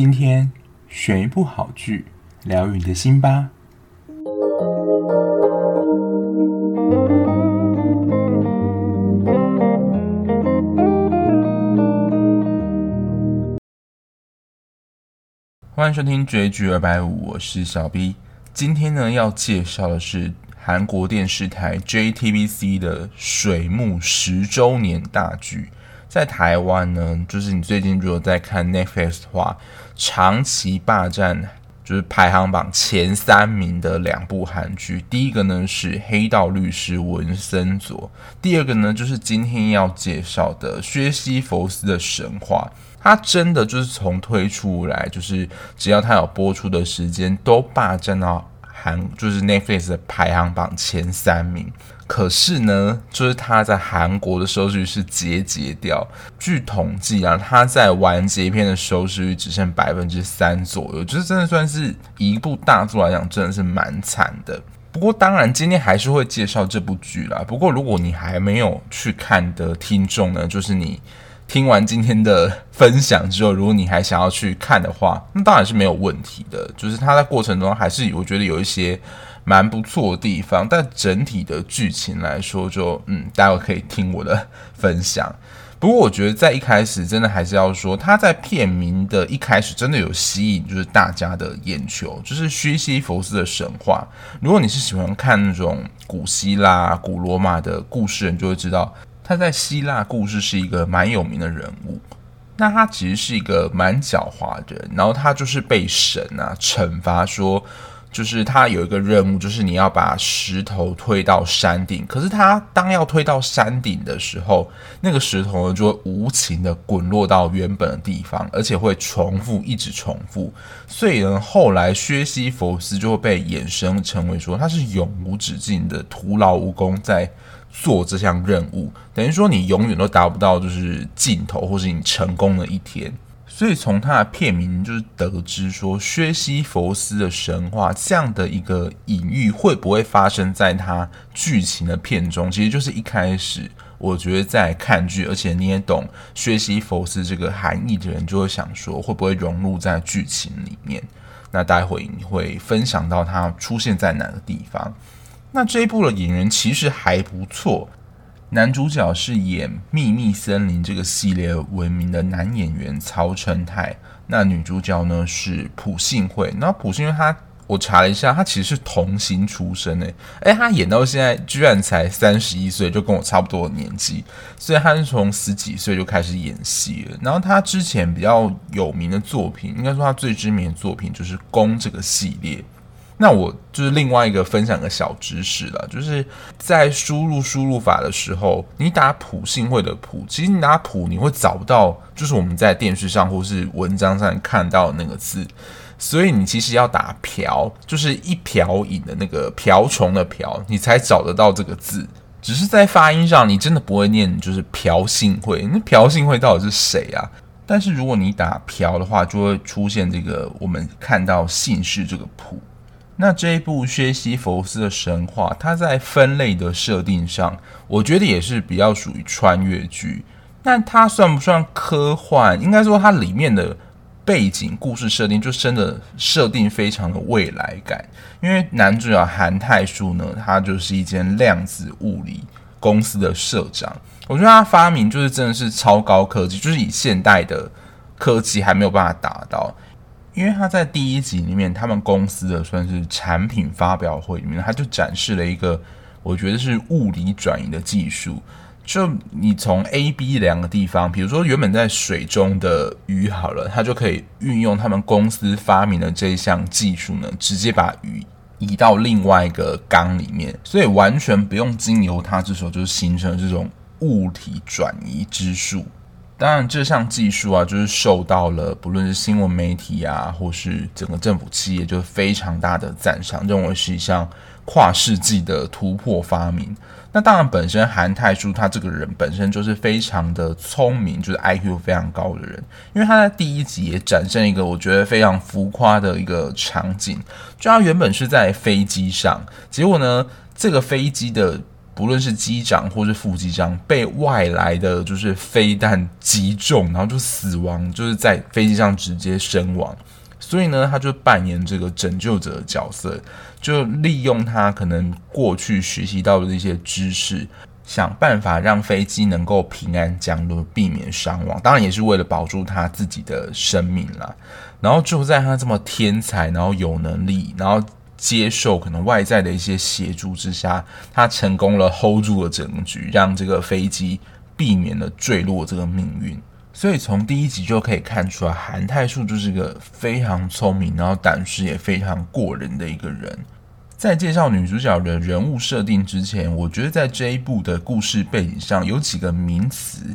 今天选一部好剧，疗愈你的心吧。欢迎收听追剧二百五，我是小 B。今天呢，要介绍的是韩国电视台 JTBC 的《水木》十周年大剧。在台湾呢，就是你最近如果在看 Netflix 的话，长期霸占就是排行榜前三名的两部韩剧，第一个呢是《黑道律师文森佐》，第二个呢就是今天要介绍的《薛西弗斯的神话》。它真的就是从推出来，就是只要它有播出的时间，都霸占到韩就是 Netflix 的排行榜前三名。可是呢，就是他在韩国的收视率是节节掉。据统计啊，他在完结篇的收视率只剩百分之三左右，就是真的算是一部大作来讲，真的是蛮惨的。不过当然，今天还是会介绍这部剧啦。不过如果你还没有去看的听众呢，就是你听完今天的分享之后，如果你还想要去看的话，那当然是没有问题的。就是他在过程中还是我觉得有一些。蛮不错的地方，但整体的剧情来说就，嗯，待会可以听我的分享。不过我觉得在一开始，真的还是要说，他在片名的一开始真的有吸引，就是大家的眼球，就是薛西弗斯的神话。如果你是喜欢看那种古希腊、古罗马的故事，你就会知道他在希腊故事是一个蛮有名的人物。那他其实是一个蛮狡猾的人，然后他就是被神啊惩罚说。就是他有一个任务，就是你要把石头推到山顶。可是他当要推到山顶的时候，那个石头呢就会无情的滚落到原本的地方，而且会重复，一直重复。所以呢，后来薛西弗斯就会被衍生成为说他是永无止境的徒劳无功在做这项任务，等于说你永远都达不到就是尽头，或是你成功的一天。所以从他的片名就是得知说，薛西弗斯的神话这样的一个隐喻会不会发生在他剧情的片中？其实就是一开始我觉得在看剧，而且你也懂薛西弗斯这个含义的人，就会想说会不会融入在剧情里面？那待会你会分享到他出现在哪个地方？那这一部的演员其实还不错。男主角是演《秘密森林》这个系列闻名的男演员曹承泰，那女主角呢是朴信惠。那朴信惠她，我查了一下，她其实是童星出身诶，诶，她演到现在居然才三十一岁，就跟我差不多的年纪，所以她是从十几岁就开始演戏了。然后她之前比较有名的作品，应该说她最知名的作品就是《宫》这个系列。那我就是另外一个分享个小知识了，就是在输入输入法的时候，你打朴信惠的朴，其实你打朴你会找不到，就是我们在电视上或是文章上看到的那个字，所以你其实要打瓢，就是一瓢饮的那个瓢虫的瓢，你才找得到这个字。只是在发音上，你真的不会念，就是朴信惠，那朴信惠到底是谁啊？但是如果你打瓢的话，就会出现这个我们看到姓氏这个朴。那这一部薛西弗斯的神话，它在分类的设定上，我觉得也是比较属于穿越剧。那它算不算科幻？应该说它里面的背景故事设定就真的设定非常的未来感。因为男主角韩泰树呢，他就是一间量子物理公司的社长。我觉得他发明就是真的是超高科技，就是以现代的科技还没有办法达到。因为他在第一集里面，他们公司的算是产品发表会里面，他就展示了一个我觉得是物理转移的技术。就你从 A、B 两个地方，比如说原本在水中的鱼好了，它就可以运用他们公司发明的这项技术呢，直接把鱼移到另外一个缸里面，所以完全不用经由它之手，就形成这种物体转移之术。当然，这项技术啊，就是受到了不论是新闻媒体啊，或是整个政府企业，就非常大的赞赏，认为是一项跨世纪的突破发明。那当然，本身韩泰树他这个人本身就是非常的聪明，就是 IQ 非常高的人，因为他在第一集也展现一个我觉得非常浮夸的一个场景，就他原本是在飞机上，结果呢，这个飞机的。不论是机长或是副机长被外来的就是飞弹击中，然后就死亡，就是在飞机上直接身亡。所以呢，他就扮演这个拯救者的角色，就利用他可能过去学习到的一些知识，想办法让飞机能够平安降落，避免伤亡。当然也是为了保住他自己的生命啦。然后就在他这么天才，然后有能力，然后接受可能外在的一些协助之下，他成功了 hold 住了整局，让这个飞机避免了坠落这个命运。所以从第一集就可以看出来，韩泰树就是个非常聪明，然后胆识也非常过人的一个人。在介绍女主角的人物设定之前，我觉得在这一部的故事背景上有几个名词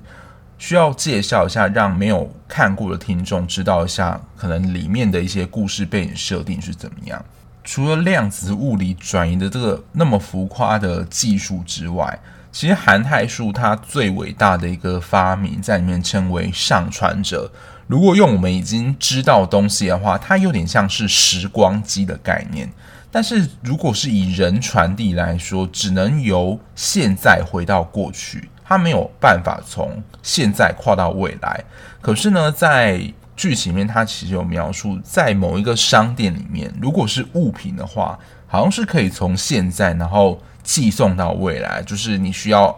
需要介绍一下，让没有看过的听众知道一下，可能里面的一些故事背景设定是怎么样。除了量子物理转移的这个那么浮夸的技术之外，其实韩泰树他最伟大的一个发明，在里面称为上传者。如果用我们已经知道的东西的话，它有点像是时光机的概念。但是如果是以人传递来说，只能由现在回到过去，它没有办法从现在跨到未来。可是呢，在剧情面，它其实有描述，在某一个商店里面，如果是物品的话，好像是可以从现在，然后。寄送到未来，就是你需要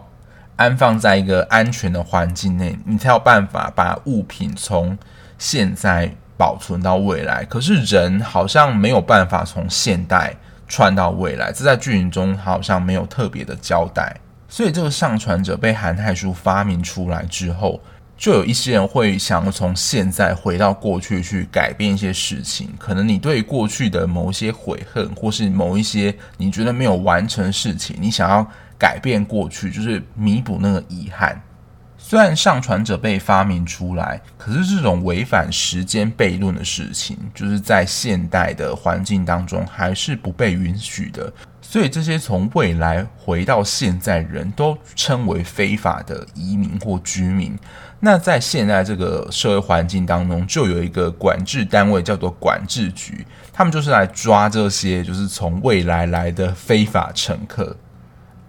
安放在一个安全的环境内，你才有办法把物品从现在保存到未来。可是人好像没有办法从现代串到未来，这在剧情中好像没有特别的交代。所以这个上传者被韩泰树发明出来之后，就有一些人会想要从现在回到过去去改变一些事情，可能你对过去的某一些悔恨，或是某一些你觉得没有完成的事情，你想要改变过去，就是弥补那个遗憾。虽然上传者被发明出来，可是这种违反时间悖论的事情，就是在现代的环境当中还是不被允许的。所以这些从未来回到现在人都称为非法的移民或居民。那在现在这个社会环境当中，就有一个管制单位叫做管制局，他们就是来抓这些就是从未来来的非法乘客。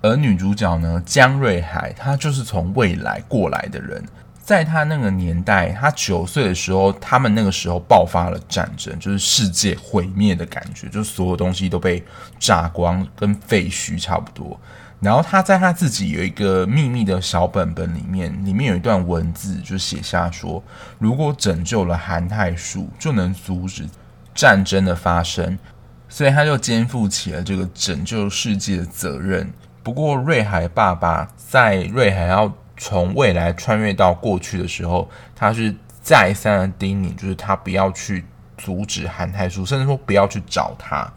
而女主角呢，姜瑞海，她就是从未来过来的人。在她那个年代，她九岁的时候，他们那个时候爆发了战争，就是世界毁灭的感觉，就是所有东西都被炸光，跟废墟差不多。然后他在他自己有一个秘密的小本本里面，里面有一段文字，就写下说：如果拯救了韩泰树，就能阻止战争的发生。所以他就肩负起了这个拯救世界的责任。不过，瑞海爸爸在瑞海要从未来穿越到过去的时候，他是再三的叮咛，就是他不要去阻止韩泰树，甚至说不要去找他。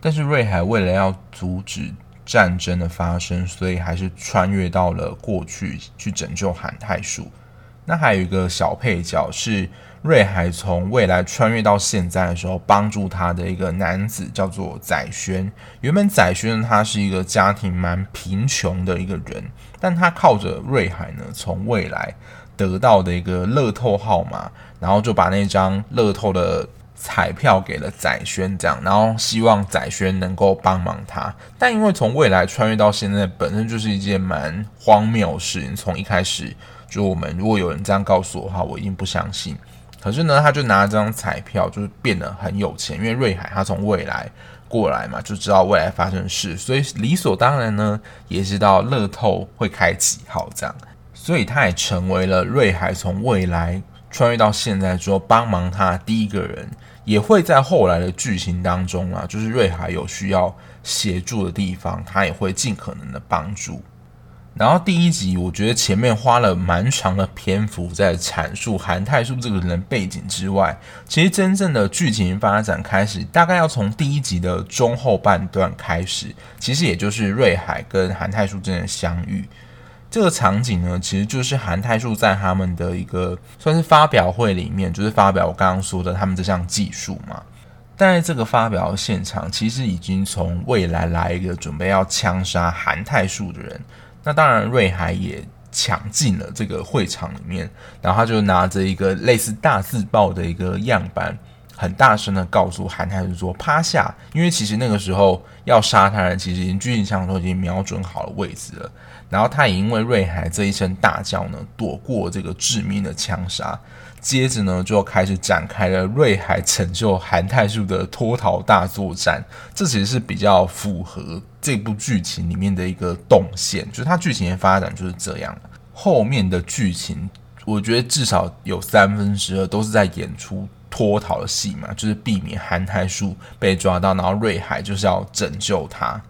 但是瑞海为了要阻止战争的发生，所以还是穿越到了过去去拯救韩泰树。那还有一个小配角是。瑞海从未来穿越到现在的时候，帮助他的一个男子叫做载轩。原本载轩他是一个家庭蛮贫穷的一个人，但他靠着瑞海呢，从未来得到的一个乐透号码，然后就把那张乐透的彩票给了载轩，这样，然后希望载轩能够帮忙他。但因为从未来穿越到现在，本身就是一件蛮荒谬的事情。从一开始就我们如果有人这样告诉我的话，我一定不相信。可是呢，他就拿这张彩票，就是变得很有钱，因为瑞海他从未来过来嘛，就知道未来发生事，所以理所当然呢，也知道乐透会开几号这样，所以他也成为了瑞海从未来穿越到现在之后帮忙他第一个人，也会在后来的剧情当中啊，就是瑞海有需要协助的地方，他也会尽可能的帮助。然后第一集，我觉得前面花了蛮长的篇幅在阐述韩泰树这个人的背景之外，其实真正的剧情发展开始，大概要从第一集的中后半段开始。其实也就是瑞海跟韩泰树之间的相遇。这个场景呢，其实就是韩泰树在他们的一个算是发表会里面，就是发表我刚刚说的他们这项技术嘛。但在这个发表现场，其实已经从未来来一个准备要枪杀韩泰树的人。那当然，瑞海也抢进了这个会场里面，然后他就拿着一个类似大字报的一个样板，很大声的告诉韩泰树说趴下，因为其实那个时候要杀他人，其实已经狙击枪都已经瞄准好了位置了。然后他也因为瑞海这一声大叫呢，躲过这个致命的枪杀。接着呢，就开始展开了瑞海拯救韩泰树的脱逃大作战。这其实是比较符合这部剧情里面的一个动线，就是它剧情的发展就是这样。后面的剧情，我觉得至少有三分之二都是在演出脱逃的戏嘛，就是避免韩泰树被抓到，然后瑞海就是要拯救他。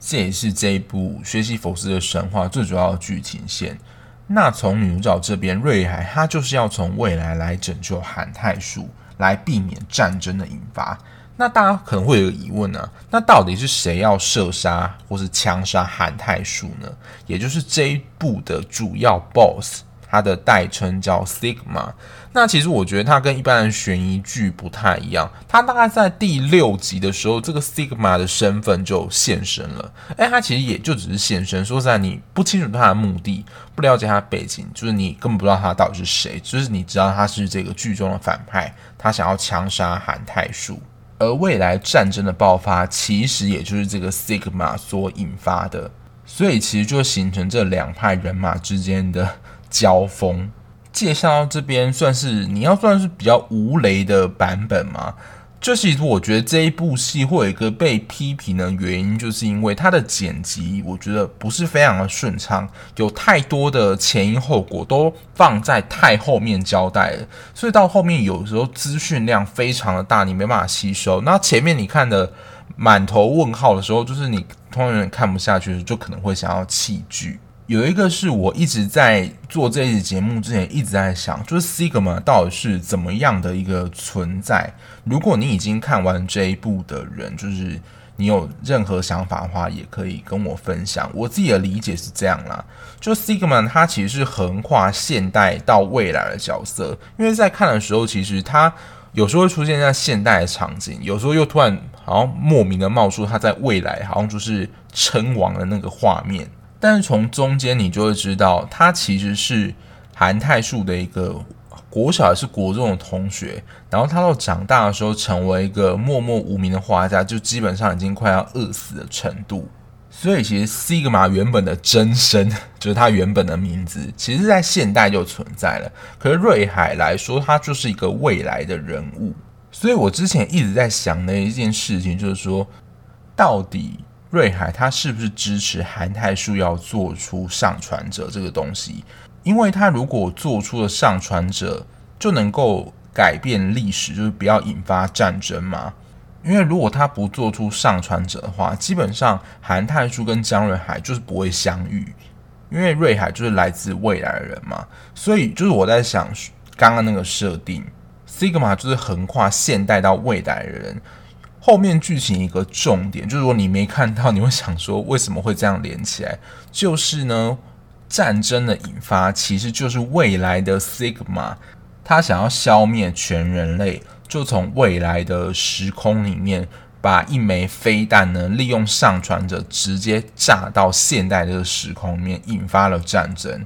这也是这一部《学习佛斯的神话》最主要的剧情线。那从女主角这边，瑞海她就是要从未来来拯救韩泰树，来避免战争的引发。那大家可能会有疑问呢、啊，那到底是谁要射杀或是枪杀韩泰树呢？也就是这一部的主要 BOSS。它的代称叫 Sigma，那其实我觉得它跟一般的悬疑剧不太一样。它大概在第六集的时候，这个 Sigma 的身份就现身了。哎，它其实也就只是现身，说实在，你不清楚他的目的，不了解他的背景，就是你根本不知道他到底是谁。就是你知道他是这个剧中的反派，他想要枪杀韩泰树。而未来战争的爆发，其实也就是这个 Sigma 所引发的，所以其实就形成这两派人马之间的。交锋介绍到这边，算是你要算是比较无雷的版本吗？就是我觉得这一部戏会有一个被批评的原因，就是因为它的剪辑，我觉得不是非常的顺畅，有太多的前因后果都放在太后面交代了，所以到后面有时候资讯量非常的大，你没办法吸收。那前面你看的满头问号的时候，就是你通常有点看不下去，就可能会想要弃剧。有一个是我一直在做这一集节目之前一直在想，就是 Sigma 到底是怎么样的一个存在？如果你已经看完这一部的人，就是你有任何想法的话，也可以跟我分享。我自己的理解是这样啦，就 Sigma 它其实是横跨现代到未来的角色，因为在看的时候，其实它有时候会出现在现代的场景，有时候又突然好像莫名的冒出它在未来，好像就是称王的那个画面。但是从中间你就会知道，他其实是韩泰树的一个国小还是国中的同学，然后他到长大的时候成为一个默默无名的画家，就基本上已经快要饿死的程度。所以其实 Sigma 原本的真身，就是他原本的名字，其实在现代就存在了。可是瑞海来说，他就是一个未来的人物。所以我之前一直在想的一件事情，就是说到底。瑞海他是不是支持韩泰树要做出上传者这个东西？因为他如果做出了上传者，就能够改变历史，就是不要引发战争嘛。因为如果他不做出上传者的话，基本上韩泰树跟姜瑞海就是不会相遇，因为瑞海就是来自未来的人嘛。所以就是我在想，刚刚那个设定，Sigma 就是横跨现代到未来的人。后面剧情一个重点，就是如果你没看到，你会想说为什么会这样连起来？就是呢，战争的引发其实就是未来的 Sigma，他想要消灭全人类，就从未来的时空里面把一枚飞弹呢，利用上传者直接炸到现代这个时空里面，引发了战争。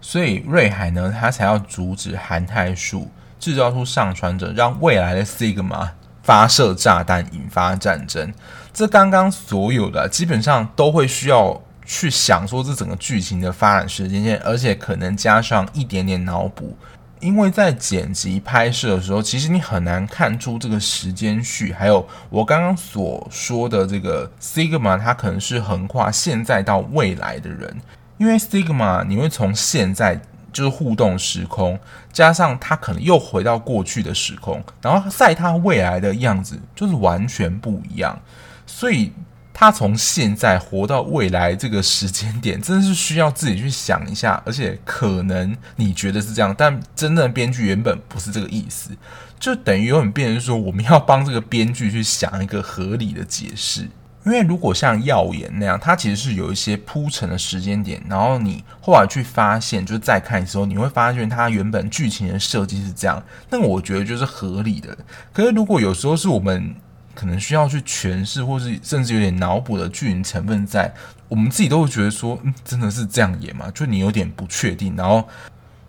所以瑞海呢，他才要阻止韩泰树制造出上传者，让未来的 Sigma。发射炸弹引发战争，这刚刚所有的基本上都会需要去想说这整个剧情的发展时间线，而且可能加上一点点脑补，因为在剪辑拍摄的时候，其实你很难看出这个时间序。还有我刚刚所说的这个 Sigma，它可能是横跨现在到未来的人，因为 Sigma 你会从现在。就是互动时空，加上他可能又回到过去的时空，然后在他未来的样子就是完全不一样，所以他从现在活到未来这个时间点，真的是需要自己去想一下，而且可能你觉得是这样，但真正的编剧原本不是这个意思，就等于有点变成说，我们要帮这个编剧去想一个合理的解释。因为如果像耀眼那样，它其实是有一些铺陈的时间点，然后你后来去发现，就是再看的时候，你会发现它原本剧情的设计是这样，那我觉得就是合理的。可是如果有时候是我们可能需要去诠释，或是甚至有点脑补的剧情成分在，我们自己都会觉得说，嗯，真的是这样演吗？就你有点不确定，然后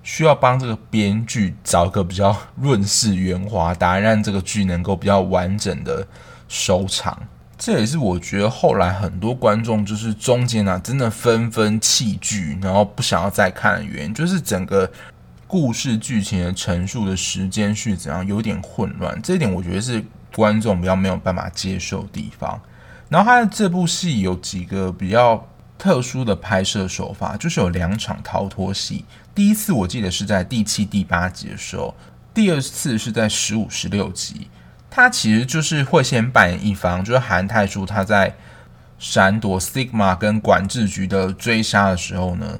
需要帮这个编剧找一个比较 润饰圆滑答案，让这个剧能够比较完整的收场。这也是我觉得后来很多观众就是中间啊，真的纷纷弃剧，然后不想要再看的原因，就是整个故事剧情的陈述的时间序怎样有点混乱。这一点我觉得是观众比较没有办法接受的地方。然后他的这部戏有几个比较特殊的拍摄手法，就是有两场逃脱戏。第一次我记得是在第七、第八集的时候，第二次是在十五、十六集。他其实就是会先扮演一方，就是韩泰树他在闪躲 Sigma 跟管制局的追杀的时候呢，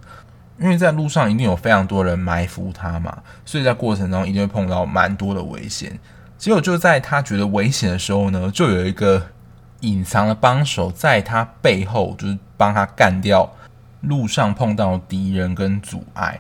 因为在路上一定有非常多人埋伏他嘛，所以在过程中一定会碰到蛮多的危险。结果就在他觉得危险的时候呢，就有一个隐藏的帮手在他背后，就是帮他干掉路上碰到敌人跟阻碍。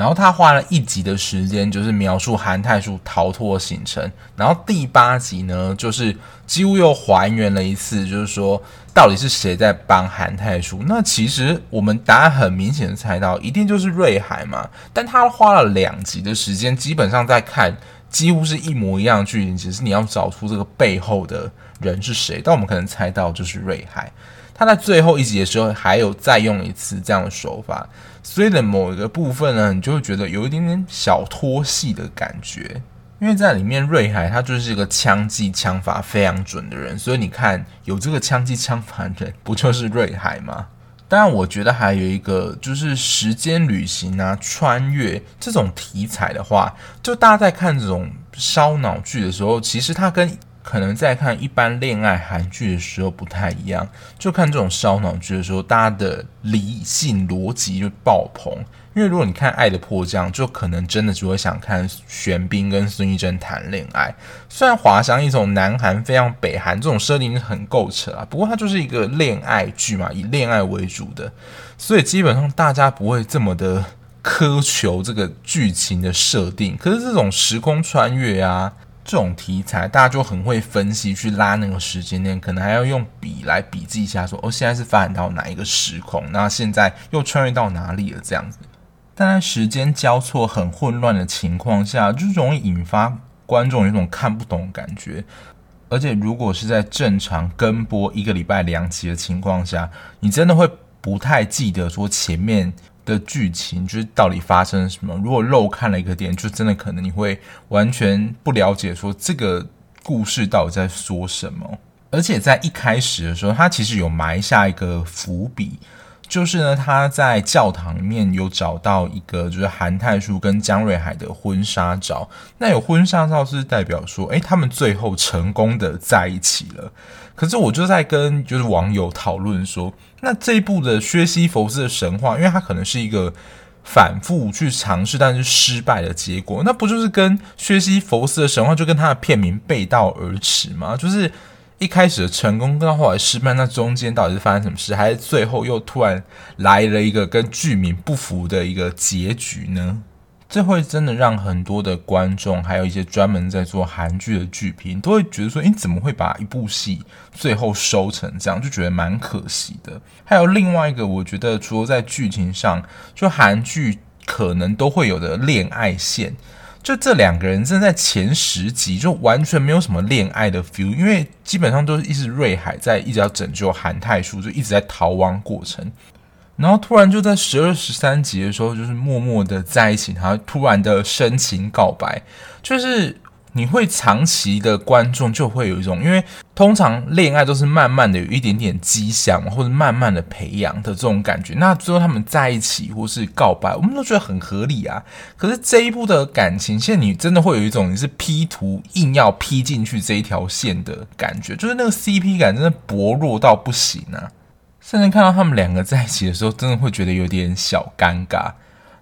然后他花了一集的时间，就是描述韩泰树逃脱行程。然后第八集呢，就是几乎又还原了一次，就是说到底是谁在帮韩泰树？那其实我们答案很明显的猜到，一定就是瑞海嘛。但他花了两集的时间，基本上在看几乎是一模一样的剧情，只是你要找出这个背后的人是谁。但我们可能猜到就是瑞海。他在最后一集的时候还有再用一次这样的手法。所以的某一个部分呢，你就会觉得有一点点小拖戏的感觉，因为在里面瑞海他就是一个枪击枪法非常准的人，所以你看有这个枪击枪法的人，不就是瑞海吗？当然，我觉得还有一个就是时间旅行啊、穿越这种题材的话，就大家在看这种烧脑剧的时候，其实它跟可能在看一般恋爱韩剧的时候不太一样，就看这种烧脑剧的时候，大家的理性逻辑就爆棚。因为如果你看《爱的迫降》，就可能真的只会想看玄彬跟孙艺珍谈恋爱。虽然滑翔一种南韩非常北韩这种设定是很够扯啊，不过它就是一个恋爱剧嘛，以恋爱为主的，所以基本上大家不会这么的苛求这个剧情的设定。可是这种时空穿越啊。这种题材，大家就很会分析，去拉那个时间点，可能还要用笔来笔记一下说，说哦，现在是发展到哪一个时空，那现在又穿越到哪里了？这样子，但在时间交错很混乱的情况下，就容易引发观众有一种看不懂的感觉。而且，如果是在正常跟播一个礼拜两集的情况下，你真的会不太记得说前面。的剧情就是到底发生了什么？如果漏看了一个点，就真的可能你会完全不了解说这个故事到底在说什么。而且在一开始的时候，他其实有埋下一个伏笔。就是呢，他在教堂里面有找到一个，就是韩泰树跟姜瑞海的婚纱照。那有婚纱照是代表说，哎，他们最后成功的在一起了。可是我就在跟就是网友讨论说，那这一部的薛西弗斯的神话，因为它可能是一个反复去尝试但是失败的结果，那不就是跟薛西弗斯的神话就跟他的片名背道而驰吗？就是。一开始的成功，跟到后来失败，那中间到底是发生什么事？还是最后又突然来了一个跟剧名不符的一个结局呢？这会真的让很多的观众，还有一些专门在做韩剧的剧评，都会觉得说：“诶，怎么会把一部戏最后收成这样？”就觉得蛮可惜的。还有另外一个，我觉得除了在剧情上，就韩剧可能都会有的恋爱线。就这两个人，正在前十集就完全没有什么恋爱的 feel，因为基本上都是一直瑞海在一直要拯救韩泰树，就一直在逃亡过程。然后突然就在十二十三集的时候，就是默默的在一起，他突然的深情告白，就是。你会长期的观众就会有一种，因为通常恋爱都是慢慢的有一点点迹象，或者慢慢的培养的这种感觉。那最后他们在一起或是告白，我们都觉得很合理啊。可是这一部的感情线，你真的会有一种你是 P 图硬要 P 进去这一条线的感觉，就是那个 CP 感真的薄弱到不行啊。甚至看到他们两个在一起的时候，真的会觉得有点小尴尬。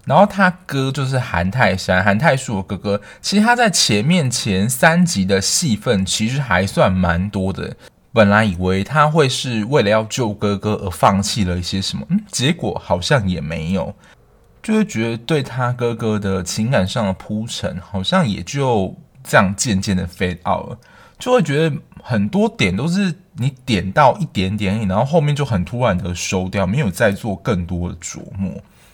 然后他哥就是韩泰山，韩泰树的哥哥。其实他在前面前三集的戏份其实还算蛮多的。本来以为他会是为了要救哥哥而放弃了一些什么，嗯，结果好像也没有。就会觉得对他哥哥的情感上的铺陈，好像也就这样渐渐的 fade out 了。就会觉得很多点都是你点到一点点，然后后面就很突然的收掉，没有再做更多的琢磨。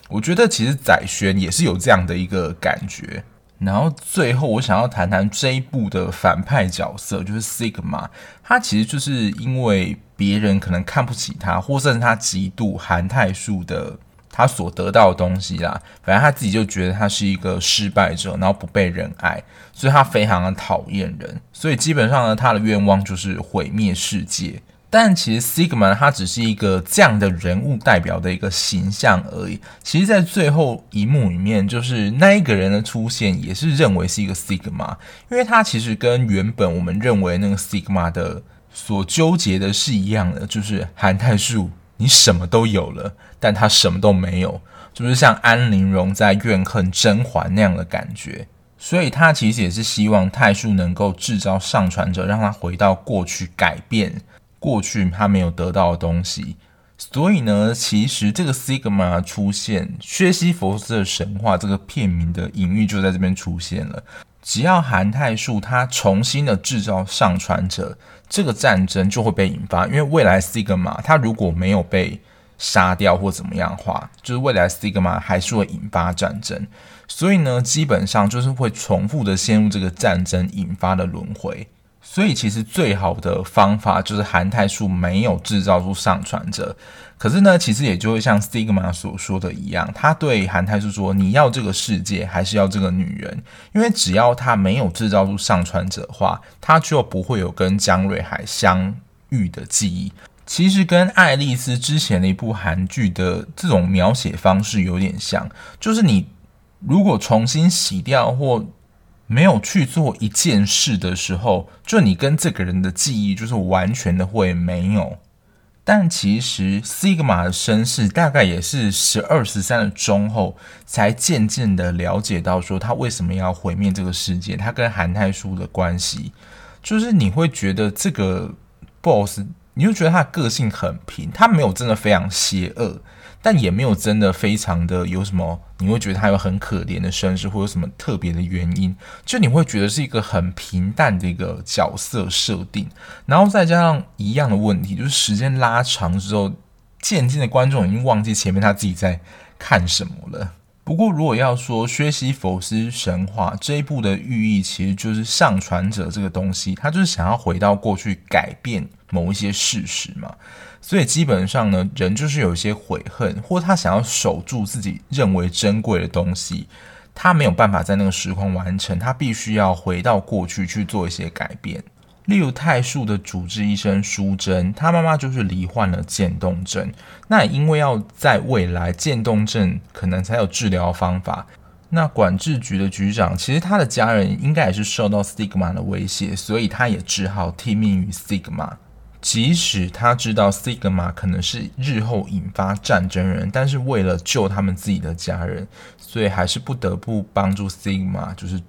我觉得其实宰轩也是有这样的一个感觉。然后最后我想要谈谈这一部的反派角色，就是 Sigma，他其实就是因为别人可能看不起他，或甚至他嫉妒韩泰树的他所得到的东西啦，反正他自己就觉得他是一个失败者，然后不被人爱，所以他非常的讨厌人，所以基本上呢，他的愿望就是毁灭世界。但其实 Sigma 他只是一个这样的人物代表的一个形象而已。其实，在最后一幕里面，就是那一个人的出现，也是认为是一个 Sigma，因为他其实跟原本我们认为那个 Sigma 的所纠结的是一样的，就是韩泰树，你什么都有了，但他什么都没有，就是像安陵容在怨恨甄嬛那样的感觉。所以他其实也是希望泰树能够制造上传者，让他回到过去改变。过去他没有得到的东西，所以呢，其实这个 Sigma 出现，薛西弗斯的神话这个片名的隐喻就在这边出现了。只要韩泰树他重新的制造上传者，这个战争就会被引发。因为未来 Sigma 他如果没有被杀掉或怎么样的话，就是未来 Sigma 还是会引发战争。所以呢，基本上就是会重复的陷入这个战争引发的轮回。所以其实最好的方法就是韩泰树没有制造出上传者，可是呢，其实也就会像 Sigma 所说的一样，他对韩泰树说：“你要这个世界，还是要这个女人？因为只要他没有制造出上传者的话，他就不会有跟江瑞海相遇的记忆。其实跟爱丽丝之前的一部韩剧的这种描写方式有点像，就是你如果重新洗掉或……没有去做一件事的时候，就你跟这个人的记忆就是完全的会没有。但其实 Sigma 的身世大概也是十二十三的中后，才渐渐的了解到说他为什么要毁灭这个世界，他跟韩泰树的关系，就是你会觉得这个 boss，你就觉得他的个性很平，他没有真的非常邪恶。但也没有真的非常的有什么，你会觉得他有很可怜的身世，或有什么特别的原因，就你会觉得是一个很平淡的一个角色设定，然后再加上一样的问题，就是时间拉长之后，渐渐的观众已经忘记前面他自己在看什么了。不过，如果要说薛西佛斯神话这一部的寓意，其实就是上传者这个东西，他就是想要回到过去改变某一些事实嘛。所以基本上呢，人就是有一些悔恨，或他想要守住自己认为珍贵的东西，他没有办法在那个时空完成，他必须要回到过去去做一些改变。例如泰树的主治医生淑珍，他妈妈就是罹患了渐冻症。那也因为要在未来渐冻症可能才有治疗方法，那管制局的局长其实他的家人应该也是受到 Sigma 的威胁，所以他也只好听命于 Sigma。即使他知道 Sigma 可能是日后引发战争人，但是为了救他们自己的家人，所以还是不得不帮助 Sigma，就是。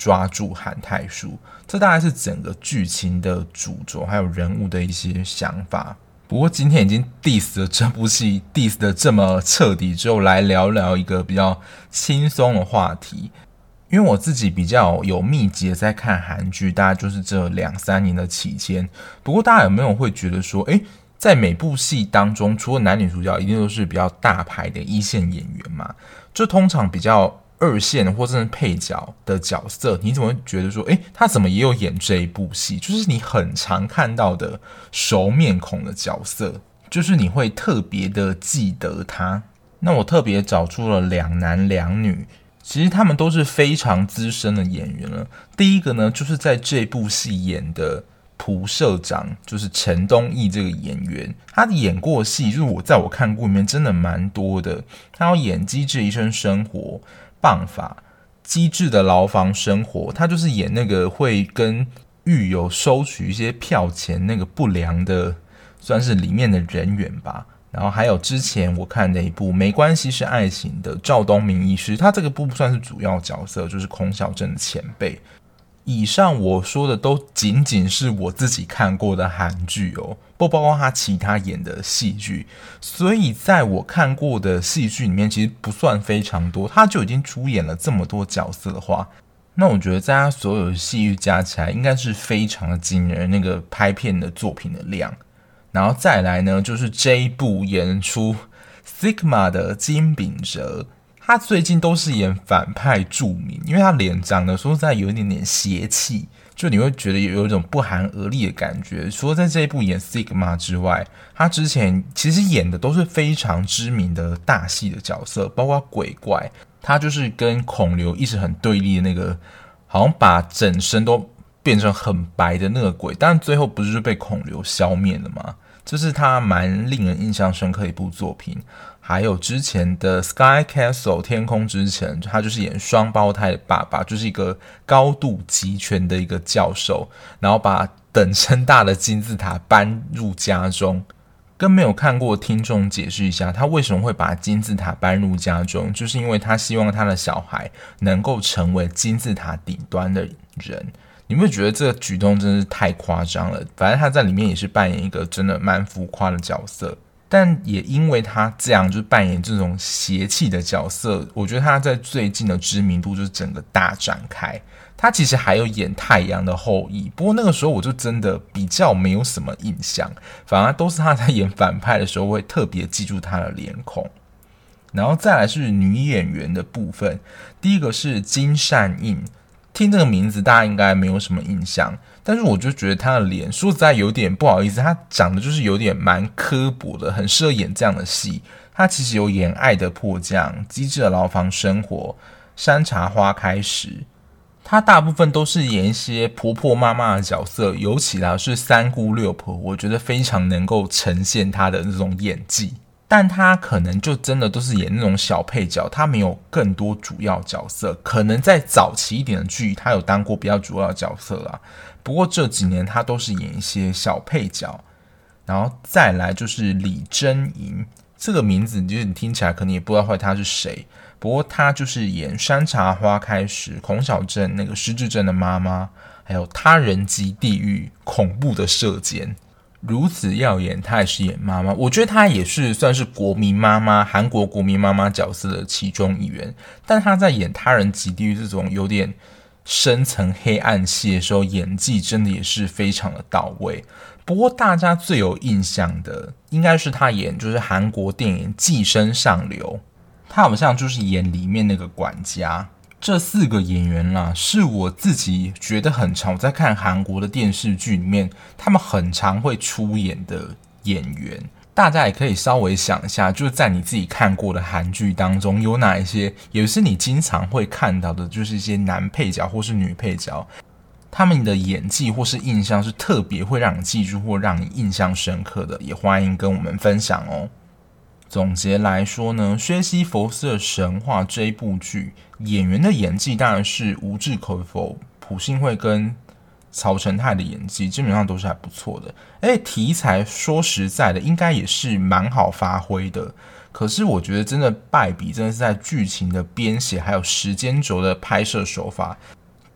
抓住韩泰树，这大概是整个剧情的主轴，还有人物的一些想法。不过今天已经 diss 了这部戏，diss 的这么彻底之后，来聊聊一个比较轻松的话题。因为我自己比较有密集的在看韩剧，大概就是这两三年的期间。不过大家有没有会觉得说，诶，在每部戏当中，除了男女主角，一定都是比较大牌的一线演员嘛？就通常比较。二线或者是配角的角色，你怎么会觉得说，诶，他怎么也有演这一部戏？就是你很常看到的熟面孔的角色，就是你会特别的记得他。那我特别找出了两男两女，其实他们都是非常资深的演员了。第一个呢，就是在这部戏演的蒲社长，就是陈东义这个演员，他演过戏，就是我在我看过里面真的蛮多的。他要演《机智医生生活》。棒法机智的牢房生活，他就是演那个会跟狱友收取一些票钱那个不良的，算是里面的人员吧。然后还有之前我看的一部《没关系是爱情》的赵东明医师，他这个不算是主要角色，就是孔晓振的前辈。以上我说的都仅仅是我自己看过的韩剧哦，不包括他其他演的戏剧。所以在我看过的戏剧里面，其实不算非常多，他就已经出演了这么多角色的话，那我觉得在他所有的戏剧加起来，应该是非常的惊人那个拍片的作品的量。然后再来呢，就是这一部演出 Sigma 的金炳哲，他最近都是演反派著名，因为他脸长得说实在有一点点邪气，就你会觉得有有一种不寒而栗的感觉。除了在这一部演 Sigma 之外，他之前其实演的都是非常知名的大戏的角色，包括鬼怪，他就是跟孔刘一直很对立的那个，好像把整身都变成很白的那个鬼，但最后不是就被孔刘消灭了吗？这是他蛮令人印象深刻一部作品，还有之前的《Sky Castle》天空之城，他就是演双胞胎的爸爸，就是一个高度集权的一个教授，然后把等身大的金字塔搬入家中。跟没有看过听众解释一下，他为什么会把金字塔搬入家中，就是因为他希望他的小孩能够成为金字塔顶端的人。你会觉得这个举动真是太夸张了？反正他在里面也是扮演一个真的蛮浮夸的角色，但也因为他这样就扮演这种邪气的角色，我觉得他在最近的知名度就是整个大展开。他其实还有演《太阳的后裔》，不过那个时候我就真的比较没有什么印象，反而都是他在演反派的时候会特别记住他的脸孔。然后再来是女演员的部分，第一个是金善映。听这个名字，大家应该没有什么印象，但是我就觉得他的脸，说实在有点不好意思，他长得就是有点蛮刻薄的，很适合演这样的戏。他其实有演《爱的迫降》《机智的牢房生活》《山茶花开时》，他大部分都是演一些婆婆妈妈的角色，尤其啦是三姑六婆，我觉得非常能够呈现他的那种演技。但他可能就真的都是演那种小配角，他没有更多主要角色。可能在早期一点的剧，他有当过比较主要的角色啦。不过这几年他都是演一些小配角。然后再来就是李珍莹，这个名字就是你听起来可能也不知道会他是谁。不过他就是演《山茶花开时》孔晓振那个失智症的妈妈，还有《他人即地狱》恐怖的射箭。如此耀眼，她也是演妈妈，我觉得她也是算是国民妈妈，韩国国民妈妈角色的其中一员。但她在演《他人即地狱》这种有点深层黑暗戏的时候，演技真的也是非常的到位。不过大家最有印象的，应该是她演就是韩国电影《寄生上流》，她好像就是演里面那个管家。这四个演员啦，是我自己觉得很常我在看韩国的电视剧里面，他们很常会出演的演员。大家也可以稍微想一下，就是在你自己看过的韩剧当中，有哪一些也是你经常会看到的，就是一些男配角或是女配角，他们的演技或是印象是特别会让你记住或让你印象深刻的，也欢迎跟我们分享哦。总结来说呢，《薛西弗斯的神话》这一部剧，演员的演技当然是无置可否，朴信惠跟曹承泰的演技基本上都是还不错的。哎，题材说实在的，应该也是蛮好发挥的。可是我觉得真的败笔，真的是在剧情的编写，还有时间轴的拍摄手法，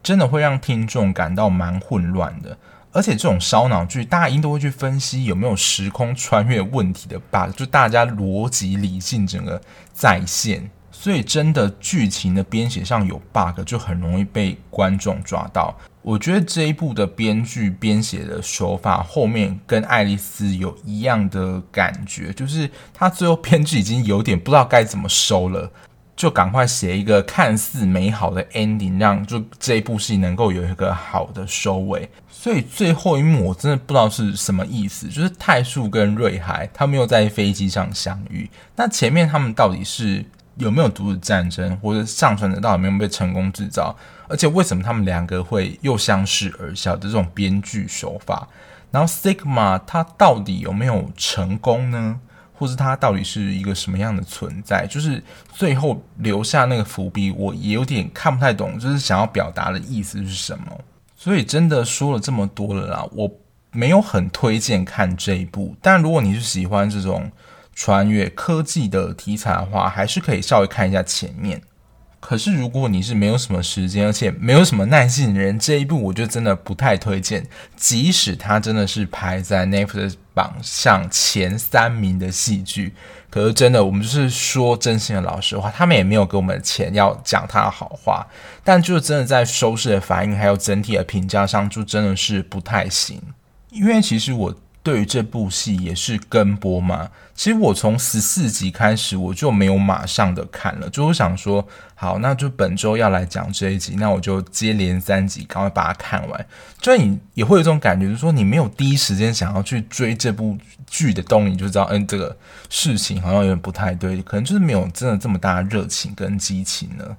真的会让听众感到蛮混乱的。而且这种烧脑剧，大家一定都会去分析有没有时空穿越问题的 bug，就大家逻辑理性整个在线，所以真的剧情的编写上有 bug，就很容易被观众抓到。我觉得这一部的编剧编写的手法，后面跟爱丽丝有一样的感觉，就是他最后编剧已经有点不知道该怎么收了。就赶快写一个看似美好的 ending，让就这部戏能够有一个好的收尾。所以最后一幕我真的不知道是什么意思，就是泰树跟瑞海他们又在飞机上相遇。那前面他们到底是有没有阻止战争，或者上传的到底有没有被成功制造？而且为什么他们两个会又相视而笑的这种编剧手法？然后 Sigma 他到底有没有成功呢？或是它到底是一个什么样的存在？就是最后留下那个伏笔，我也有点看不太懂，就是想要表达的意思是什么。所以真的说了这么多了啦，我没有很推荐看这一部。但如果你是喜欢这种穿越科技的题材的话，还是可以稍微看一下前面。可是，如果你是没有什么时间，而且没有什么耐心的人，这一部我就真的不太推荐。即使它真的是排在 Netflix 榜上前三名的戏剧，可是真的，我们就是说真心的老实话，他们也没有给我们钱要讲它的好话，但就真的在收视的反应还有整体的评价上，就真的是不太行。因为其实我对于这部戏也是跟播吗。其实我从十四集开始我就没有马上的看了，就我想说，好，那就本周要来讲这一集，那我就接连三集赶快把它看完。就你也会有这种感觉，就是说你没有第一时间想要去追这部剧的动力，就知道，嗯，这个事情好像有点不太对，可能就是没有真的这么大的热情跟激情了。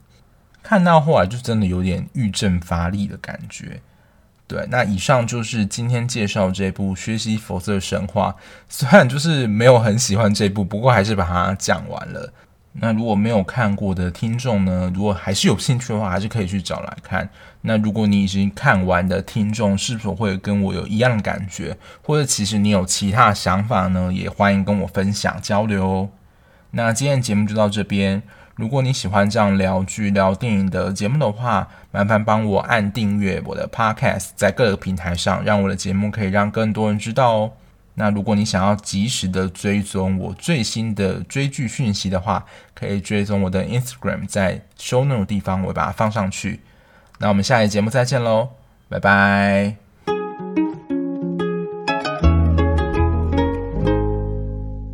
看到后来就真的有点欲振乏力的感觉。对，那以上就是今天介绍这部《学习佛色神话》。虽然就是没有很喜欢这部，不过还是把它讲完了。那如果没有看过的听众呢，如果还是有兴趣的话，还是可以去找来看。那如果你已经看完的听众，是否会跟我有一样的感觉，或者其实你有其他想法呢？也欢迎跟我分享交流哦。那今天节目就到这边。如果你喜欢这样聊剧、聊电影的节目的话，麻烦帮我按订阅我的 Podcast，在各个平台上，让我的节目可以让更多人知道哦。那如果你想要及时的追踪我最新的追剧讯息的话，可以追踪我的 Instagram，在 Show Note 地方我会把它放上去。那我们下一节目再见喽，拜拜。